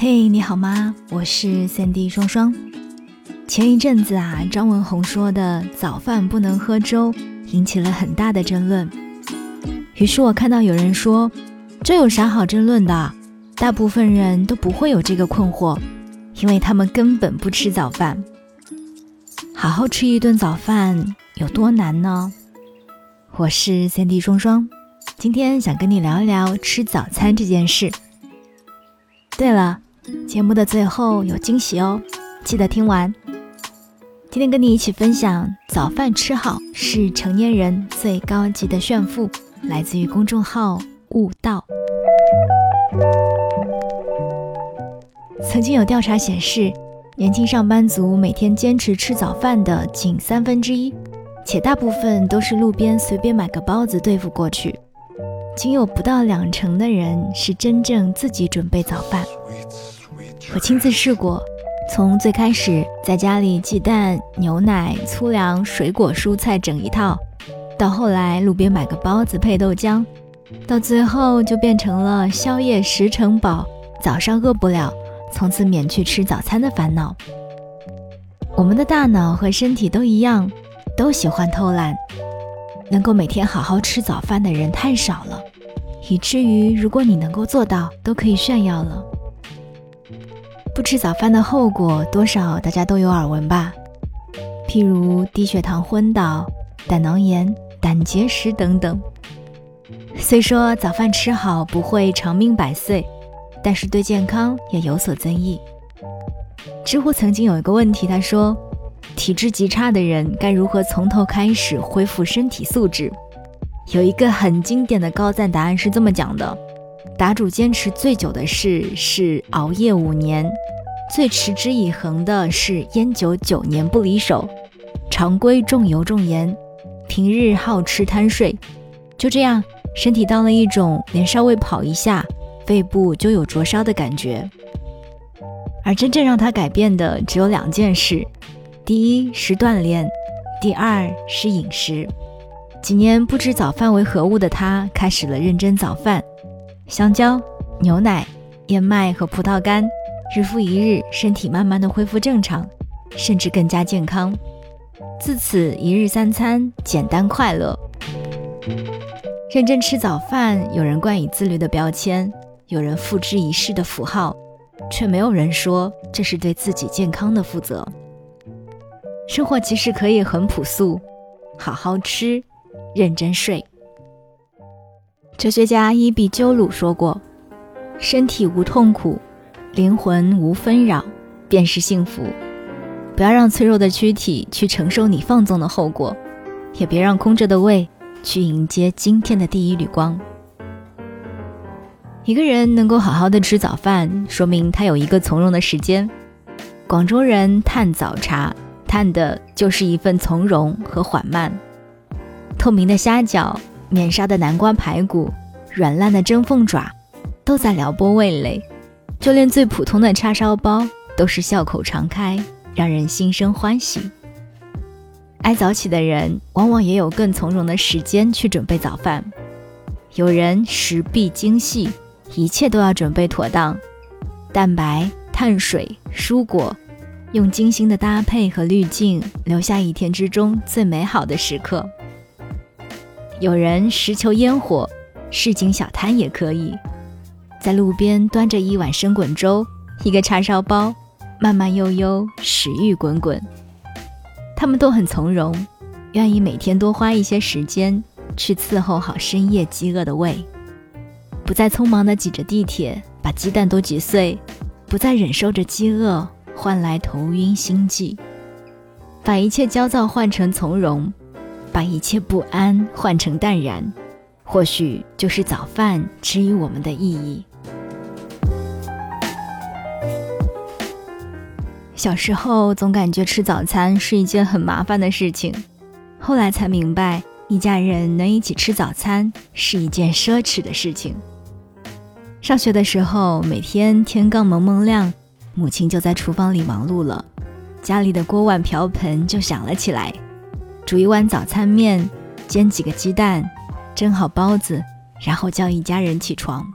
嘿，你好吗？我是三 D 双双。前一阵子啊，张文宏说的早饭不能喝粥，引起了很大的争论。于是我看到有人说，这有啥好争论的？大部分人都不会有这个困惑，因为他们根本不吃早饭。好好吃一顿早饭有多难呢？我是三 D 双双，今天想跟你聊一聊吃早餐这件事。对了，节目的最后有惊喜哦，记得听完。今天跟你一起分享，早饭吃好是成年人最高级的炫富，来自于公众号悟道。曾经有调查显示，年轻上班族每天坚持吃早饭的仅三分之一。且大部分都是路边随便买个包子对付过去，仅有不到两成的人是真正自己准备早饭。我亲自试过，从最开始在家里鸡蛋、牛奶、粗粮、水果、蔬菜整一套，到后来路边买个包子配豆浆，到最后就变成了宵夜十成饱，早上饿不了，从此免去吃早餐的烦恼。我们的大脑和身体都一样。都喜欢偷懒，能够每天好好吃早饭的人太少了，以至于如果你能够做到，都可以炫耀了。不吃早饭的后果，多少大家都有耳闻吧？譬如低血糖昏倒、胆囊炎、胆结石等等。虽说早饭吃好不会长命百岁，但是对健康也有所增益。知乎曾经有一个问题，他说。体质极差的人该如何从头开始恢复身体素质？有一个很经典的高赞答案是这么讲的：答主坚持最久的事是熬夜五年，最持之以恒的是烟酒九年不离手，常规重油重盐，平日好吃贪睡，就这样，身体到了一种连稍微跑一下，肺部就有灼烧的感觉。而真正让他改变的只有两件事。第一是锻炼，第二是饮食。几年不知早饭为何物的他，开始了认真早饭。香蕉、牛奶、燕麦和葡萄干，日复一日，身体慢慢的恢复正常，甚至更加健康。自此，一日三餐简单快乐。认真吃早饭，有人冠以自律的标签，有人付之一世的符号，却没有人说这是对自己健康的负责。生活其实可以很朴素，好好吃，认真睡。哲学家伊壁鸠鲁说过：“身体无痛苦，灵魂无纷扰，便是幸福。”不要让脆弱的躯体去承受你放纵的后果，也别让空着的胃去迎接今天的第一缕光。一个人能够好好的吃早饭，说明他有一个从容的时间。广州人叹早茶。叹的就是一份从容和缓慢。透明的虾饺、免杀的南瓜排骨、软烂的蒸凤爪，都在撩拨味蕾。就连最普通的叉烧包，都是笑口常开，让人心生欢喜。爱早起的人，往往也有更从容的时间去准备早饭。有人食必精细，一切都要准备妥当，蛋白、碳水、蔬果。用精心的搭配和滤镜，留下一天之中最美好的时刻。有人拾求烟火，市井小摊也可以，在路边端着一碗生滚粥，一个叉烧包，慢慢悠悠，食欲滚滚。他们都很从容，愿意每天多花一些时间去伺候好深夜饥饿的胃，不再匆忙的挤着地铁把鸡蛋都挤碎，不再忍受着饥饿。换来头晕心悸，把一切焦躁换成从容，把一切不安换成淡然，或许就是早饭之于我们的意义。小时候总感觉吃早餐是一件很麻烦的事情，后来才明白，一家人能一起吃早餐是一件奢侈的事情。上学的时候，每天天刚蒙蒙亮。母亲就在厨房里忙碌了，家里的锅碗瓢盆就响了起来。煮一碗早餐面，煎几个鸡蛋，蒸好包子，然后叫一家人起床。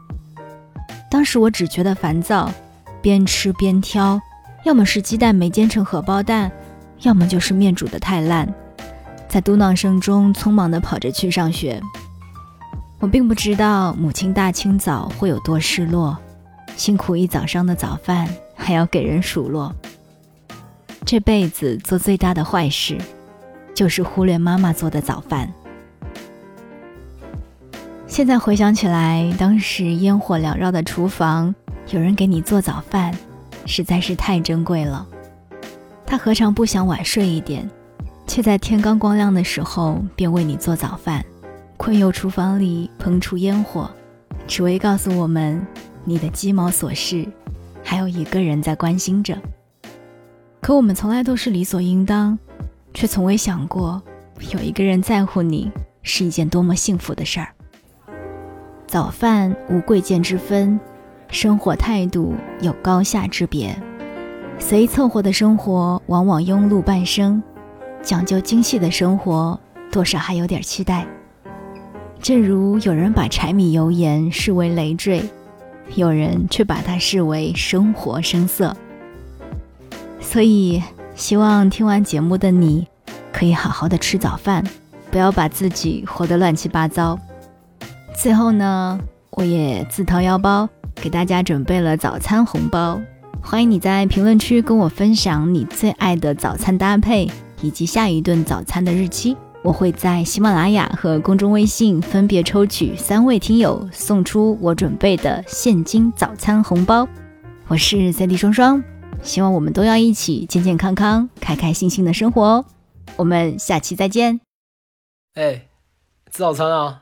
当时我只觉得烦躁，边吃边挑，要么是鸡蛋没煎成荷包蛋，要么就是面煮的太烂。在嘟囔声中，匆忙地跑着去上学。我并不知道母亲大清早会有多失落，辛苦一早上的早饭还要给人数落。这辈子做最大的坏事，就是忽略妈妈做的早饭。现在回想起来，当时烟火缭绕的厨房，有人给你做早饭，实在是太珍贵了。他何尝不想晚睡一点，却在天刚光亮的时候便为你做早饭。困友厨房里烹出烟火，只为告诉我们你的鸡毛琐事，还有一个人在关心着。可我们从来都是理所应当，却从未想过有一个人在乎你是一件多么幸福的事儿。早饭无贵贱之分，生活态度有高下之别。随意凑合的生活往往庸碌半生，讲究精细的生活多少还有点期待。正如有人把柴米油盐视为累赘，有人却把它视为生活声色。所以，希望听完节目的你，可以好好的吃早饭，不要把自己活得乱七八糟。最后呢，我也自掏腰包给大家准备了早餐红包，欢迎你在评论区跟我分享你最爱的早餐搭配以及下一顿早餐的日期。我会在喜马拉雅和公众微信分别抽取三位听友，送出我准备的现金早餐红包。我是 c D 双双，希望我们都要一起健健康康、开开心心的生活哦。我们下期再见。哎，吃早餐啊，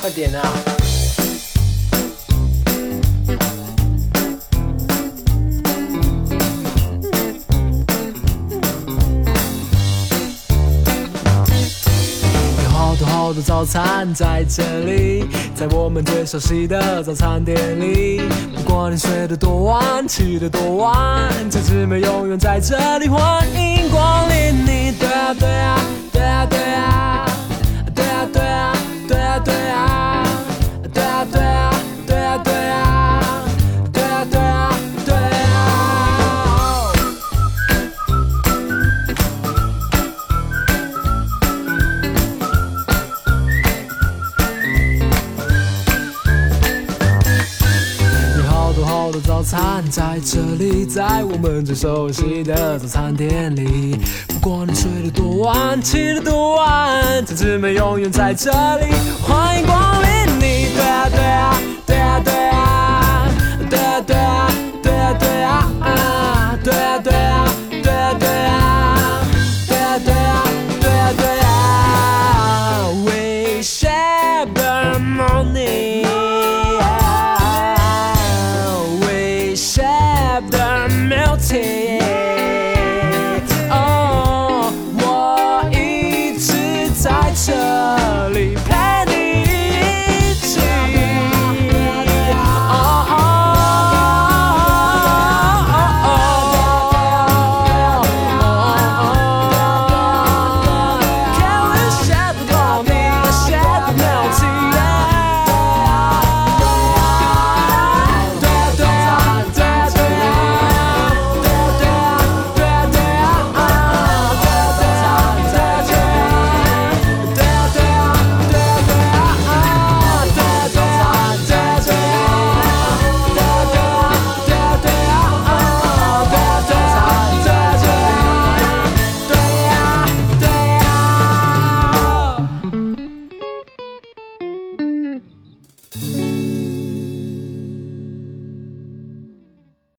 快点啊！好的早餐在这里在我们最熟悉的早餐店里不管你睡得多晚起得多晚这姊妹永远在这里欢迎光临。你对啊对啊对啊对啊对啊对啊对啊对啊这里，在我们最熟悉的早餐店里。不管你睡得多晚，起得多晚，这姊妹永远在这里，欢迎光临。